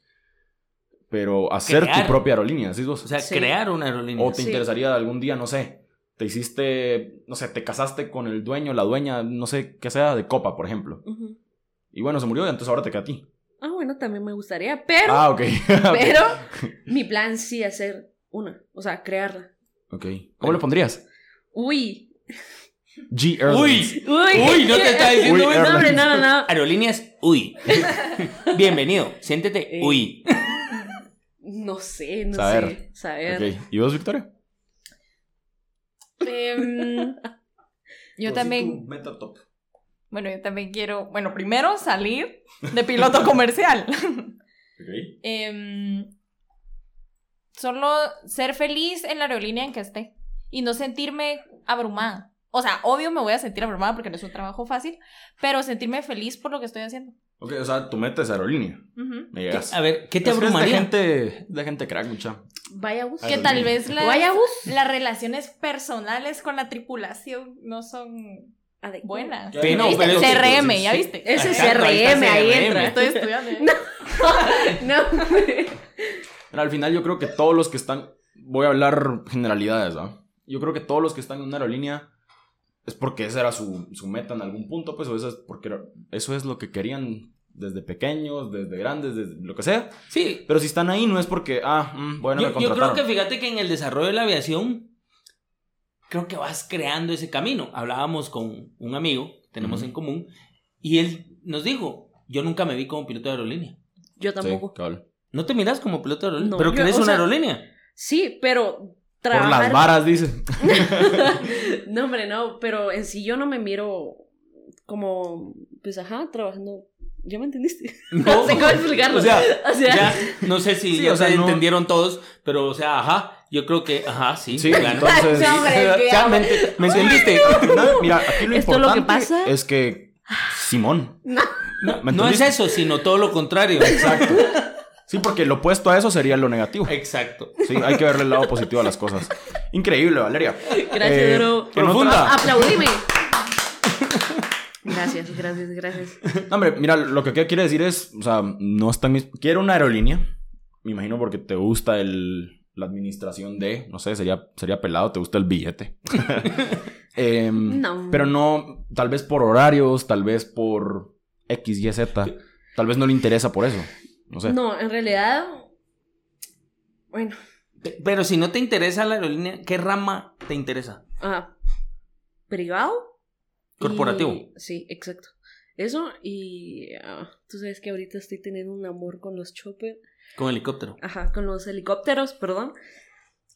Pero hacer Crear. tu propia aerolínea, ¿sí vos? O sea, Sí. crear una aerolínea. O te Sí. interesaría algún día, no sé, te hiciste, no sé, te casaste con el dueño, la dueña, no sé, qué sea, de Copa, por ejemplo. Y bueno, se murió y entonces ahora te queda a ti. Ah, bueno, también me gustaría, pero, Ah, ok. Ok. pero mi plan sí hacer una, o sea, crearla. Ok. ¿Cómo le pondrías? Uy. G Airlines. Uy, Uy, uy, no te está diciendo Uy. No, hombre, no, no. Aerolíneas, uy. Bienvenido, siéntete, Eh. uy. No sé, no Saber. sé. Saber. Ok. ¿Y vos, Victoria? Em, yo también, Meta top. bueno, yo también quiero, bueno, primero salir de piloto comercial. Ok. Em, solo ser feliz en la aerolínea en que esté y no sentirme abrumada. O sea, obvio me voy a sentir abrumada porque no es un trabajo fácil, pero sentirme feliz por lo que estoy haciendo. Ok, o sea, tu meta es aerolínea. Me llegas. A ver, ¿qué te Es es de abrumaría? gente, de gente crack, mucha. Vaya bus. Que tal vez las, Vaya bus. las relaciones personales con la tripulación no son buenas. Sí, no, pero- CRM. ¿ya viste? Ese ahí CRM, ahí CRM. entra. Estoy estudiando. ¿eh? No. Pero al final yo creo que todos los que están, voy a hablar generalidades, ¿no? Yo creo que todos los que están en una aerolínea es porque esa era su, su meta en algún punto, pues, o eso es porque era- eso es lo que querían desde pequeños, desde grandes, desde lo que sea. Sí, Pero si están ahí no es porque, ah, mm, bueno, me yo, yo creo que fíjate que en el desarrollo de la aviación, creo que vas creando ese camino. Hablábamos con un amigo que tenemos en común y él nos dijo, yo nunca me vi como piloto de aerolínea. Yo tampoco. ¿No te miras como piloto de aerolínea? No, ¿Pero querés o una sea- aerolínea? Sí, pero Por las trabajar. varas, dice. no, hombre, no, pero en sí yo no me miro como, pues ajá, trabajando. ¿Ya me entendiste? No sé cómo explicarlo. O sea, O sea, ya, no sé si Sí, ya o sea, no- entendieron todos, pero o sea, ajá, yo creo que, ajá, sí. Sí, claro. entonces... No, hombre, O sea, ¿me, ent- ¿me entendiste? Mira, aquí lo Esto es lo que importante pasa. es que Simón. No. No, ¿Me no es eso, sino todo lo contrario. Exacto. Sí, porque lo opuesto a eso sería lo negativo. Exacto. Sí, hay que verle el lado positivo a las cosas. Increíble, Valeria. gracias, Eh, bro. Profunda. otra- Aplaudime. Gracias, gracias, gracias. No, hombre, mira, lo que quiere decir es, o sea, no está mis... Quiero una aerolínea. Me imagino porque te gusta el, la administración de, no sé, sería, sería pelado, te gusta el billete. Em, No. Pero no, tal vez por horarios, tal vez por X, Y, Z. Tal vez no le interesa por eso. No sé. No, en realidad. Bueno, Pe- Pero si no te interesa la aerolínea, ¿qué rama te interesa? ah, privado. y- Corporativo. Sí, exacto. Eso y ah, tú sabes que ahorita estoy teniendo un amor con los chopper. Con helicóptero. Ajá, con los helicópteros, perdón.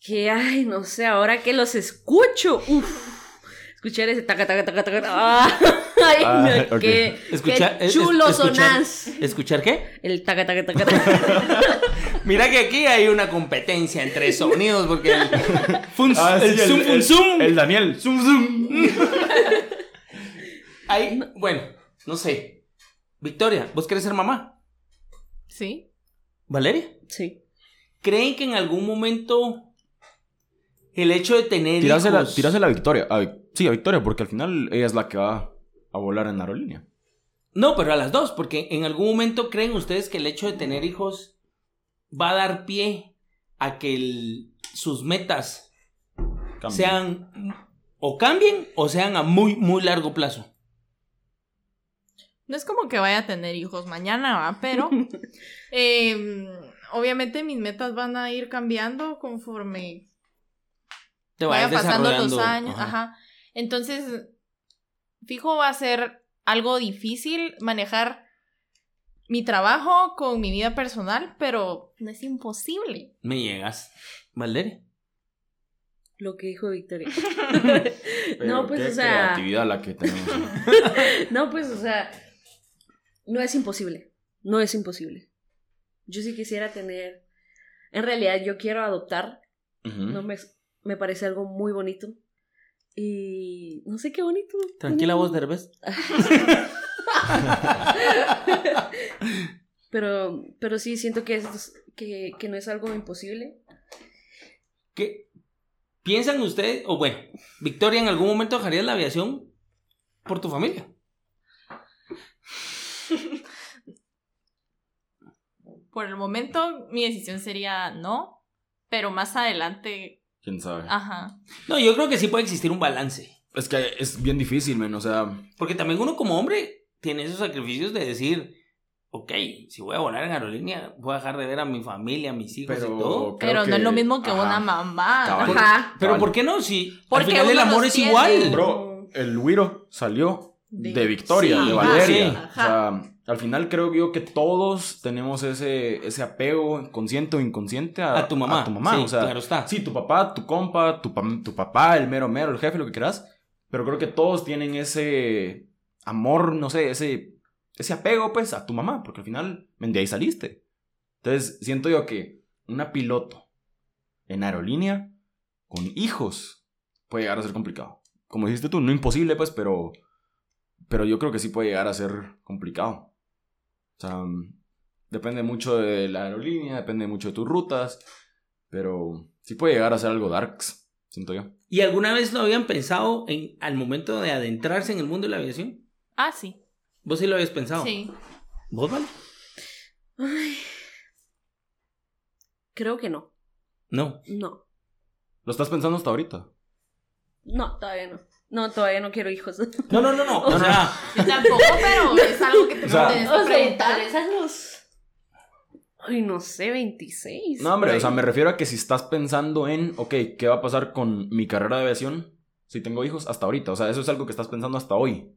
Que, ay, no sé, ahora que los escucho, uff, escuchar ese taca, taca, taca, taca. ¡Ah! Ay, Ah, qué, Escucha- qué chulo es- escuchar- sonás. ¿Escuchar qué? El taca, taca, taca, taca. Mira que aquí hay una competencia entre sonidos porque el, fun, Ah, el sí, zoom, zoom. El Daniel. Zoom, zoom. Hay- bueno, no sé. Victoria, ¿vos querés ser mamá? Sí. ¿Valeria? Sí. ¿Creen que en algún momento el hecho de tener Tirásela, hijos... tirásela a Victoria. A sí, a Victoria, porque al final ella es la que va a volar en la aerolínea. No, pero a las dos, porque en algún momento creen ustedes que el hecho de tener hijos va a dar pie a que el- sus metas sean o cambien o sean a muy, muy largo plazo. No es como que vaya a tener hijos mañana, ¿va? pero em, obviamente mis metas van a ir cambiando conforme Te vaya pasando los años. Ajá. Ajá. Entonces, fijo, va a ser algo difícil manejar mi trabajo con mi vida personal, pero no es imposible. Me llegas. Valeria. Lo que dijo Victoria. No, pues, qué o sea. creatividad la que tenemos. No, pues, o sea. No es imposible. No es imposible. Yo sí quisiera tener. En realidad, yo quiero adoptar. No me, me parece algo muy bonito. Y no sé qué bonito. Tranquila vos, Derbez. pero, pero sí, siento que, es, que, que no es algo imposible. ¿Qué piensan ustedes? O bueno, Victoria, ¿en algún momento dejarías la aviación por tu familia? Por el momento, mi decisión sería no, pero más adelante, ¿Quién sabe? ajá. No, yo creo que sí puede existir un balance. Es que es bien difícil, men. O sea, Porque también uno como hombre tiene esos sacrificios de decir, ok, si voy a volar en aerolínea, voy a dejar de ver a mi familia, a mis hijos pero. y todo. Pero no es lo mismo que ajá. una mamá. Ajá. Pero Cabal. ¿por qué no? Si Porque al final el amor es tiene. igual. Bro, el Wiro salió De- de, Victoria, Sí, de ajá, Valeria. sí. O sea, al final creo yo que todos tenemos ese, ese apego consciente o inconsciente a, A tu mamá. A tu mamá. Sí, o sea, claro está. Sí, tu papá, tu compa, tu, tu papá, el mero mero, el jefe, lo que quieras. Pero creo que todos tienen ese amor, no sé, ese, ese apego, pues, a tu mamá. Porque al final, de ahí saliste. Entonces, siento yo que una piloto en aerolínea con hijos puede llegar a ser complicado. Como dijiste tú, no imposible, pues, pero, pero yo creo que sí puede llegar a ser complicado. O sea, mm, depende mucho de la aerolínea, depende mucho de tus rutas, pero sí puede llegar a ser algo darks, siento yo. ¿Y alguna vez lo habían pensado en, al momento de adentrarse en el mundo de la aviación? Ah, sí. ¿Vos sí lo habías pensado? Sí. ¿Vos, vale? Ay. Creo que no. No. No. ¿Lo estás pensando hasta ahorita? No, todavía no. No, todavía no quiero hijos. No, no, no, no. O sea, tampoco, pero es algo que te O sea- tienes que O sea, preguntar. los. Ay, no sé, 26. No, hombre, o sea, me refiero a que si estás pensando en, ok, ¿qué va a pasar con mi carrera de aviación si tengo hijos hasta ahorita? O sea, eso es algo que estás pensando hasta hoy.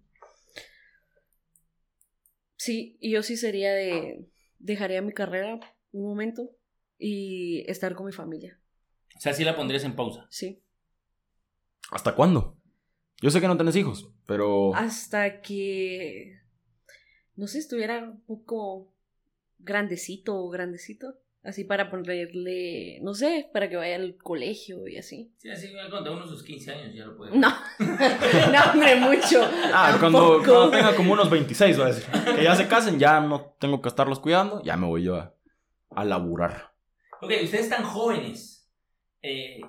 Sí, y yo sí sería de. Dejaría mi carrera un momento y estar con mi familia. o sea, sí la pondrías en pausa. Sí. ¿Hasta cuándo? Yo sé que no tenés hijos, pero... Hasta que. No sé, estuviera un poco grandecito o grandecito. Así para ponerle. No sé, para que vaya al colegio y así. Sí, así cuando uno sus 15 años ya lo puede. No. no, hombre, mucho. Ah, cuando, Tampoco. cuando tenga como unos 26, va a decir. Que ya se casen, ya no tengo que estarlos cuidando, ya me voy yo a, a laburar. Ok, ustedes están jóvenes. Eh,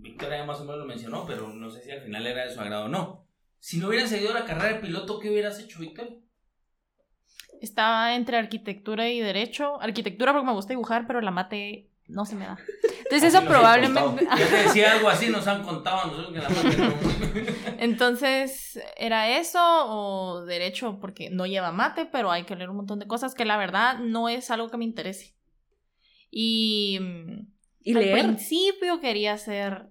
Victoria ya más o menos lo mencionó, pero no sé si al final era de su agrado o no. Si no hubieran seguido la carrera de piloto, ¿qué hubieras hecho, Victoria? Estaba entre arquitectura y derecho. Arquitectura porque me gusta dibujar, pero la mate no se me da. Entonces eso Así han probablemente... Ya te decía algo así, nos han contado a nosotros que la parte no. Entonces, ¿era eso o derecho? Porque no lleva mate, pero hay que leer un montón de cosas que la verdad no es algo que me interese. Y, mm, Y al leer. principio quería ser...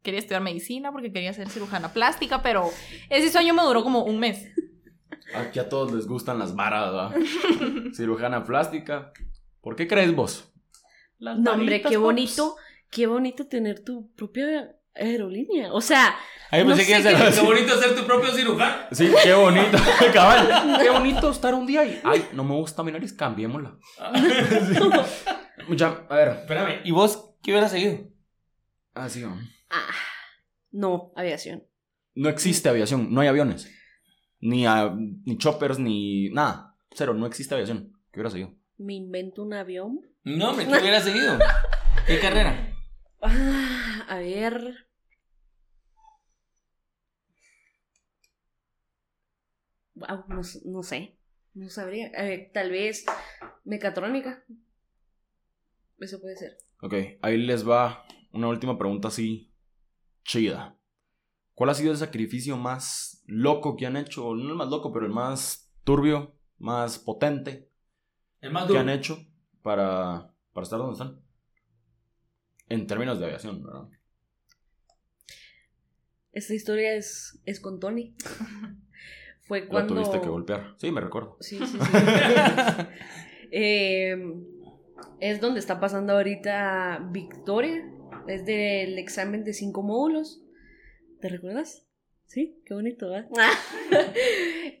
Quería estudiar medicina porque quería ser cirujana plástica, pero ese sueño me duró como un mes. Aquí a todos les gustan las varas, ¿va? Cirujana plástica. ¿Por qué crees vos? Las No, hombre, qué bonito. Qué bonito tener tu propia aerolínea. O sea, No pensé que qué- qué bonito ser tu propio cirujano. Sí, qué bonito. Cabal, qué bonito estar un día y. Ay, no me gusta mi nariz, cambiémosla. Ya, a ver. Espérame, ¿y vos qué hubieras seguido? Ah, sí, no. ah, no, aviación. No existe aviación, no hay aviones. Ni, a- ni choppers, ni nada. Cero, no existe aviación. ¿Qué hubiera seguido? Me invento un avión. No, hombre, ¿qué hubieras seguido? ¿Qué carrera? Ah, a ver. Wow, no, no sé. No sabría. Eh, tal vez mecatrónica. Eso puede ser. Ok, ahí les va una última pregunta así chida. ¿Cuál ha sido el sacrificio más loco que han hecho? No el más loco, pero el más turbio, más potente El más que han hecho para, para estar donde están. En términos de aviación, ¿verdad? Esta historia es, es con Tony. Fue cuando. tuviste que golpear. Sí, me recuerdo. Sí, sí, sí. Eh, es donde está pasando ahorita Victoria. Es del examen de cinco módulos. ¿Te recuerdas? Sí, qué bonito, ¿verdad?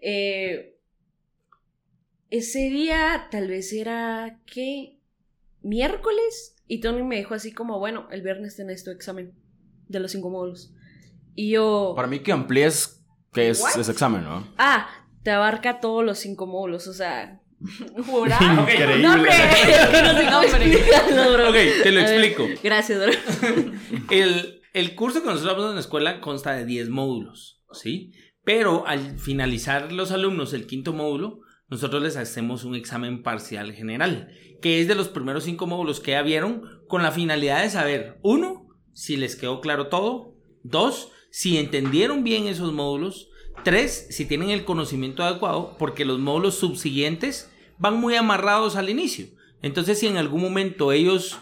Eh, ese día tal vez era, ¿qué? Miércoles. Y Tony me dijo así como, bueno, el viernes tenés tu examen de los cinco módulos. Y yo... Para mí que amplíes que es What? ese examen, ¿no? Ah, te abarca todos los cinco módulos, o sea... Jura. Increíble. No, hombre, es que no sé cómo Hombre. explicarlo, bro. Ok, te lo ver, explico. Gracias, bro. El, el curso que nosotros damos en la escuela consta de 10 módulos, ¿sí? Pero al finalizar los alumnos el quinto módulo, nosotros les hacemos un examen parcial general, que es de los primeros cinco módulos que ya vieron, con la finalidad de saber, uno, si les quedó claro todo, dos, si entendieron bien esos módulos, tres, si tienen el conocimiento adecuado, porque los módulos subsiguientes van muy amarrados al inicio. Entonces, si en algún momento ellos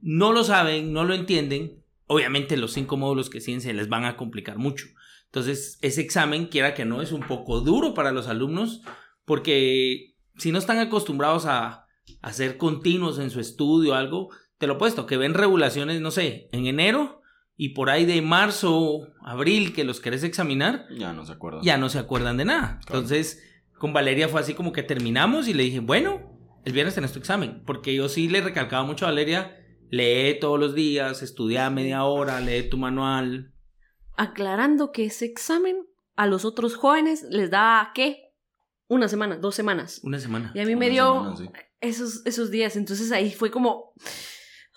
no lo saben, no lo entienden, obviamente los cinco módulos que siguen se les van a complicar mucho. Entonces, ese examen, quiera que no, es un poco duro para los alumnos, porque si no están acostumbrados a, a ser continuos en su estudio o algo, te lo puesto, que ven regulaciones, no sé, en enero y por ahí de marzo, abril, que los querés examinar, Ya no se acuerda. ya no se acuerdan de nada. Claro. Entonces, con Valeria fue así como que terminamos y le dije, bueno, el viernes tenés tu examen. Porque yo sí le recalcaba mucho a Valeria, lee todos los días, estudia media hora, lee tu manual. Aclarando que ese examen a los otros jóvenes les da, ¿qué? Una semana, dos semanas. Una semana. Y a mí me Una dio semana, sí. esos, esos días, entonces ahí fue como...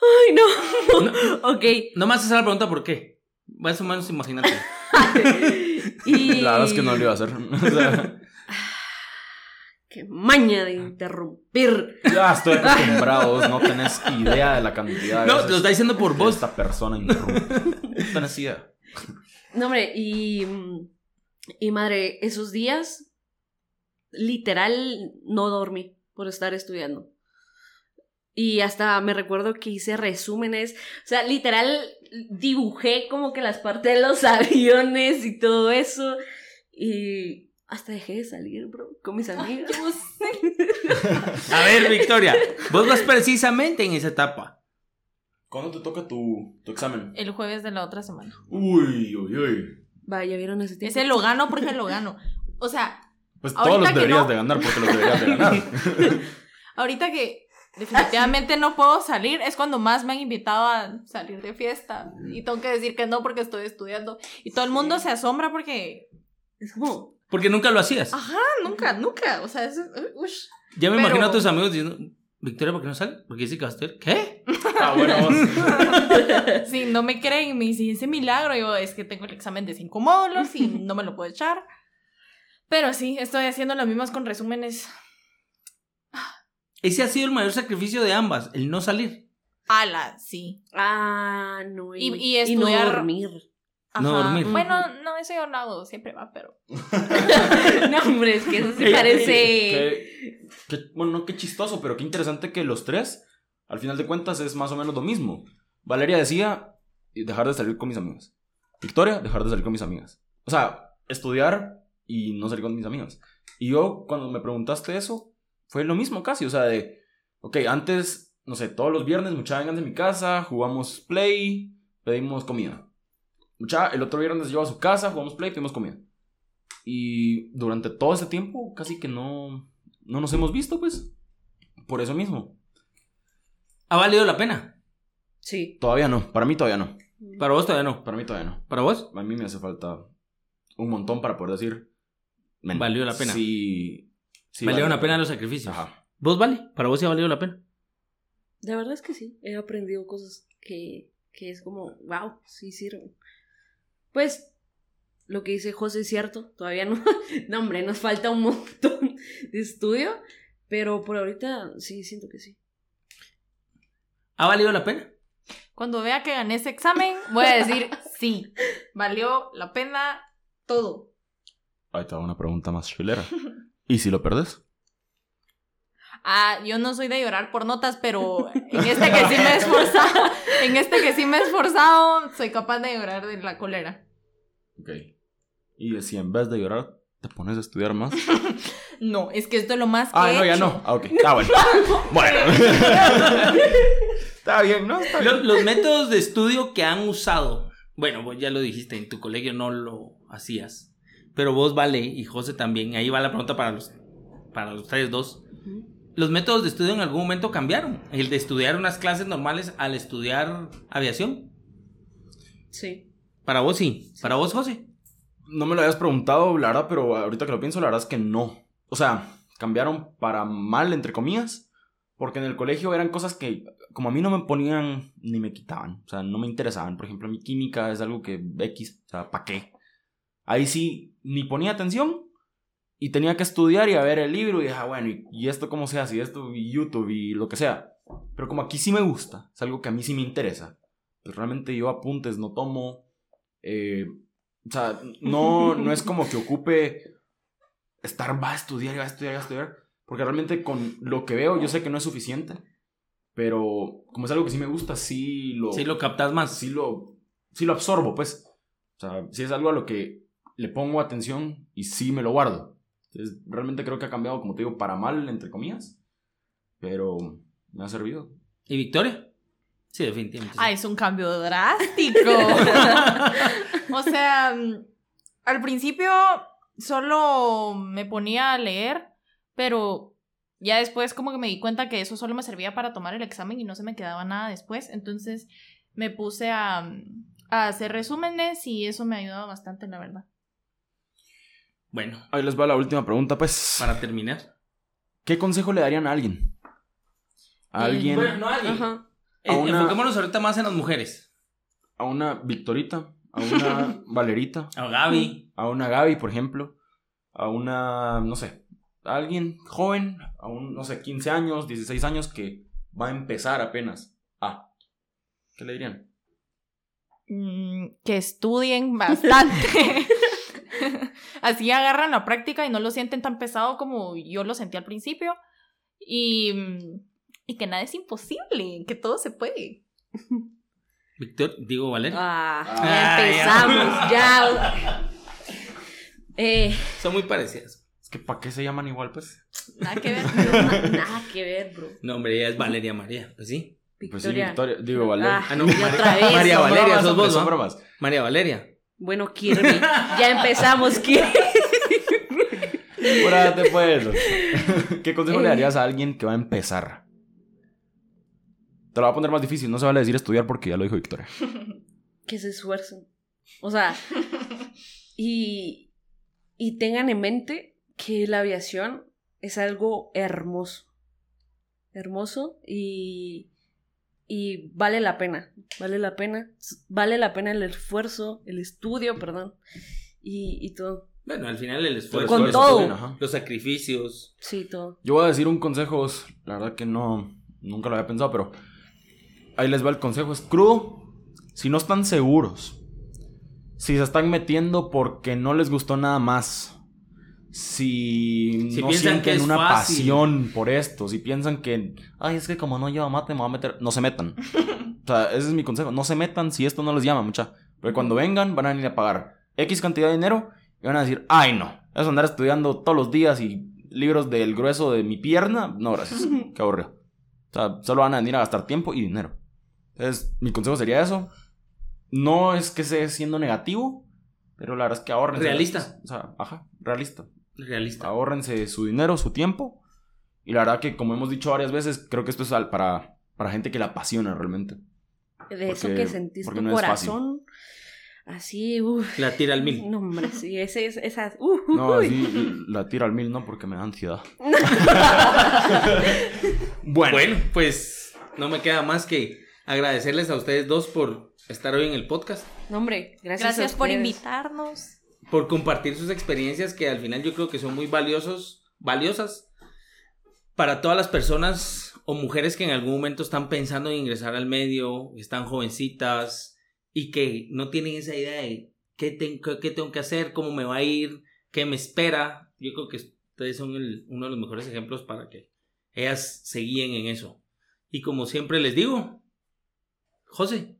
Ay, no. ok. No me haces la pregunta por qué. Más o menos imagínate. y... La verdad es que no lo iba a hacer. O sea, Qué maña de interrumpir. ya estoy acostumbrado. No tenés idea de la cantidad de No, lo está diciendo por vos. Esta persona interrumpe. No tenés idea. No, hombre, y... Y madre, esos días, literal, no dormí por estar estudiando. Y hasta me recuerdo que hice resúmenes. O sea, literal, dibujé como que las partes de los aviones y todo eso. Y hasta dejé de salir, bro, con mis amigos. A ver, Victoria, vos vas precisamente en esa etapa. ¿Cuándo te toca tu, tu examen? El jueves de la otra semana. Uy, uy, uy. Vaya, ¿vieron ese tiempo? Ese lo gano porque lo gano. O sea, Pues todos los deberías no. de ganar porque los deberías de ganar. ahorita que definitivamente no puedo salir, es cuando más me han invitado a salir de fiesta. Y tengo que decir que no porque estoy estudiando. Y todo el mundo se asombra porque. Es como... Porque nunca lo hacías. Ajá, nunca, nunca. O sea, es. ush. Ya me pero- imagino a tus amigos diciendo, Victoria, ¿por qué no sale? Porque dice que vas a estudiar. ¿Qué? ah, bueno, vos. Si no me creen, me dicen ese milagro. Yo, es que tengo el examen de cinco módulos y no me lo puedo echar. Pero sí, estoy haciendo las mismas con resúmenes. Ese ha sido el mayor sacrificio de ambas, el no salir. Ala, sí. Ah, no. Y- y no estudiar- dormir. No dormir. Bueno, no, eso yo no hago, siempre va, pero. no, hombre, es que eso sí Ey, parece... Qué- qué- bueno, no qué chistoso, pero qué interesante que los tres, al final de cuentas, es más o menos lo mismo. Valeria decía dejar de salir con mis amigas. Victoria, dejar de salir con mis amigas. O sea, estudiar y no salir con mis amigas. Y yo, cuando me preguntaste eso, fue lo mismo casi. O sea, de, ok, antes, no sé, todos los viernes muchachos vengan de mi casa, jugamos play, pedimos comida. Mucha, el otro viernes yo a su casa, jugamos play, pedimos comida. Y durante todo ese tiempo casi que no, no nos hemos visto, pues. Por eso mismo. ¿Ha valido la pena? Sí. Todavía no, para mí todavía no. Para vos todavía no. Para mí todavía no. ¿Para vos? A mí me hace falta un montón para poder decir. "Men, Valió la pena. Sí. Sí Valieron valió la pena los sacrificios. Ajá. ¿Vos vale? ¿Para vos sí ha valido la pena? La verdad es que sí. He aprendido cosas que, que es como, wow, sí sirven. Pues, lo que dice José es cierto. Todavía no. No, hombre, nos falta un montón de estudio. Pero por ahorita sí, siento que sí. ¿Ha valido la pena? Cuando vea que gané ese examen, voy a decir sí. Valió la pena todo. Ahí te va una pregunta más chilera. ¿Y si lo perdes? Ah, yo no soy de llorar por notas, pero en este que sí me he esforzado, en este que sí me he esforzado, soy capaz de llorar de la cólera. Ok. ¿Y si en vez de llorar te pones a estudiar más? No, es que esto es lo más que Ah, he no, ya hecho. no. Ah, ok. Ah, bueno. Bueno. Está bien, ¿no? Está bien. Los, los métodos de estudio que han usado. Bueno, vos ya lo dijiste, en tu colegio no lo hacías. Pero vos, Vale, y José también. Ahí va la pregunta para los para ustedes dos. Ujú. ¿Los métodos de estudio en algún momento cambiaron? El de estudiar unas clases normales al estudiar aviación. Sí. Para vos sí. Para vos, José. No me lo habías preguntado, la verdad, pero ahorita que lo pienso, la verdad es que no. O sea, cambiaron para mal, entre comillas, porque en el colegio eran cosas que, como a mí no me ponían ni me quitaban, o sea, no me interesaban. Por ejemplo, mi química es algo que X, o sea, ¿para qué? Ahí sí, ni ponía atención y tenía que estudiar y a ver el libro y ah, bueno, ¿y, y esto cómo se hace? Y esto, y YouTube y lo que sea. Pero como aquí sí me gusta, es algo que a mí sí me interesa. Pues realmente yo apuntes no tomo. eh, o sea, no, no es como que ocupe estar, va a estudiar, va a estudiar, va a estudiar. Porque realmente con lo que veo, yo sé que no es suficiente. Pero como es algo que sí me gusta, sí lo, Sí lo captas más. sí lo, sí lo absorbo, pues. O sea, sí es algo a lo que le pongo atención y sí me lo guardo. Entonces, realmente creo que ha cambiado, como te digo, para mal, entre comillas. Pero me ha servido. ¿Y Victoria? Sí, definitivamente. sí. Ah, es un cambio drástico. o sea, mm, al principio solo me ponía a leer, pero ya después como que me di cuenta que eso solo me servía para tomar el examen y no se me quedaba nada después. Entonces me puse a, mm, a hacer resúmenes y eso me ha ayudado bastante, la verdad. Bueno, Ahí les va la última pregunta, pues. para terminar. ¿Qué consejo le darían a alguien? A alguien, Bueno, no a alguien. Ajá. Eh, A una- Enfoquémonos ahorita más en las mujeres. a una Victorita, a una Valerita, A Gaby. a una Gaby, por ejemplo, a una, no sé, a alguien joven, a un, no sé, 15 años, 16 años que va a empezar apenas. Ah, ¿qué le dirían? Mm, que estudien bastante. Así agarran la práctica y no lo sienten tan pesado como yo lo sentí al principio. Y, mm, y que nada es imposible, que todo se puede. Victor, digo, Valeria. Ah, Ah, ya empezamos, ya. Eh, Son muy parecidas. Es que ¿para qué se llaman igual, pues? Nada que ver. na- nada que ver, bro. No, hombre, ella es Valeria María. Pues sí. Pues sí, Victoria. Victoria, digo, Valeria. Ah, Ah, no, María- otra vez. María Valeria, bromas, sos vos, son ¿no? bromas. María Valeria. Bueno, Kirby. Ya empezamos, Kirby. Apúrate, pues. ¿Qué consejo le Eh. darías a alguien que va a empezar? Te lo va a poner más difícil, no se vale decir estudiar porque ya lo dijo Victoria. que se esfuercen. O sea, y, y tengan en mente que la aviación es algo hermoso. Hermoso y, y vale la pena. Vale la pena. Vale la pena el esfuerzo, el estudio, perdón. Y, y todo. Bueno, al final el esfuerzo. Con todo. Los sacrificios. Sí, todo. Yo voy a decir un consejo, la verdad que no, nunca lo había pensado, pero ahí les va el consejo, es crudo. Si no están seguros, si se están metiendo porque no les gustó nada más, si, Si no piensan que sienten es una fácil. pasión por esto, si piensan que, ay, es que como no lleva mate, me voy a meter, no se metan. o sea, ese es mi consejo, no se metan si esto no les llama, mucha. Porque cuando vengan van a venir a pagar X cantidad de dinero y van a decir, ay, no, eso andar estudiando todos los días y libros del grueso de mi pierna, no, gracias, qué aburrido. O sea, solo van a venir a gastar tiempo y dinero. Entonces, mi consejo sería eso. no es que esté siendo negativo, pero la verdad es que ahorren. Realista. O sea, ajá, realista. Realista. Ahórrense su dinero, su tiempo. Y la verdad que, como hemos dicho varias veces, creo que esto es al- para, para gente que la apasiona realmente. De eso que sentís tu no corazón. Así, uff. La tira al mil. No, hombre, sí, ese es esas. Uh, No, uy. así la tiro al mil, no, porque me da ansiedad. Bueno. pues no me queda más que agradecerles a ustedes dos por estar hoy en el podcast, No, hombre, gracias, Gracias a por invitarnos. Por compartir sus experiencias que al final yo creo que son muy valiosos, valiosas para todas las personas o mujeres que en algún momento están pensando en ingresar al medio, están jovencitas y que no tienen esa idea de qué, qué- qué tengo que hacer, cómo me va a ir, qué me espera. Yo creo que ustedes son el- uno de los mejores ejemplos para que ellas se guíen en eso. Y como siempre les digo, José,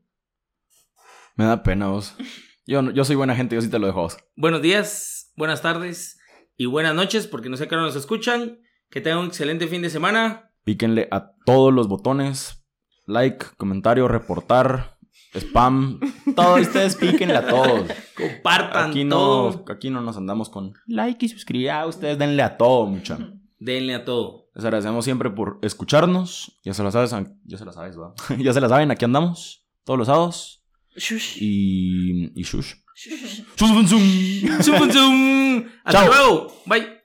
Me da pena vos. Yo, yo soy buena gente, yo sí te lo dejo a vos. buenos días, buenas tardes y buenas noches, porque no sé qué hora nos escuchan. Que tengan un excelente fin de semana. Píquenle a todos los botones. Like, comentario, reportar, spam. Todos ustedes píquenle a todos. Compartan Aquí todo. no, aquí no nos andamos con like y suscribir. Ah, ustedes denle a todo, mucha. Denle a todo. Les agradecemos siempre por escucharnos. Ya se lo sabes, ya se la sabes, ¿va? ya se la saben, aquí andamos. Todos los sábados. Shush. Y. Y shush. Shush. Zum. Hasta luego. Bye.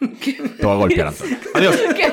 Te voy a golpear, Antonio. Adiós. ¿Qué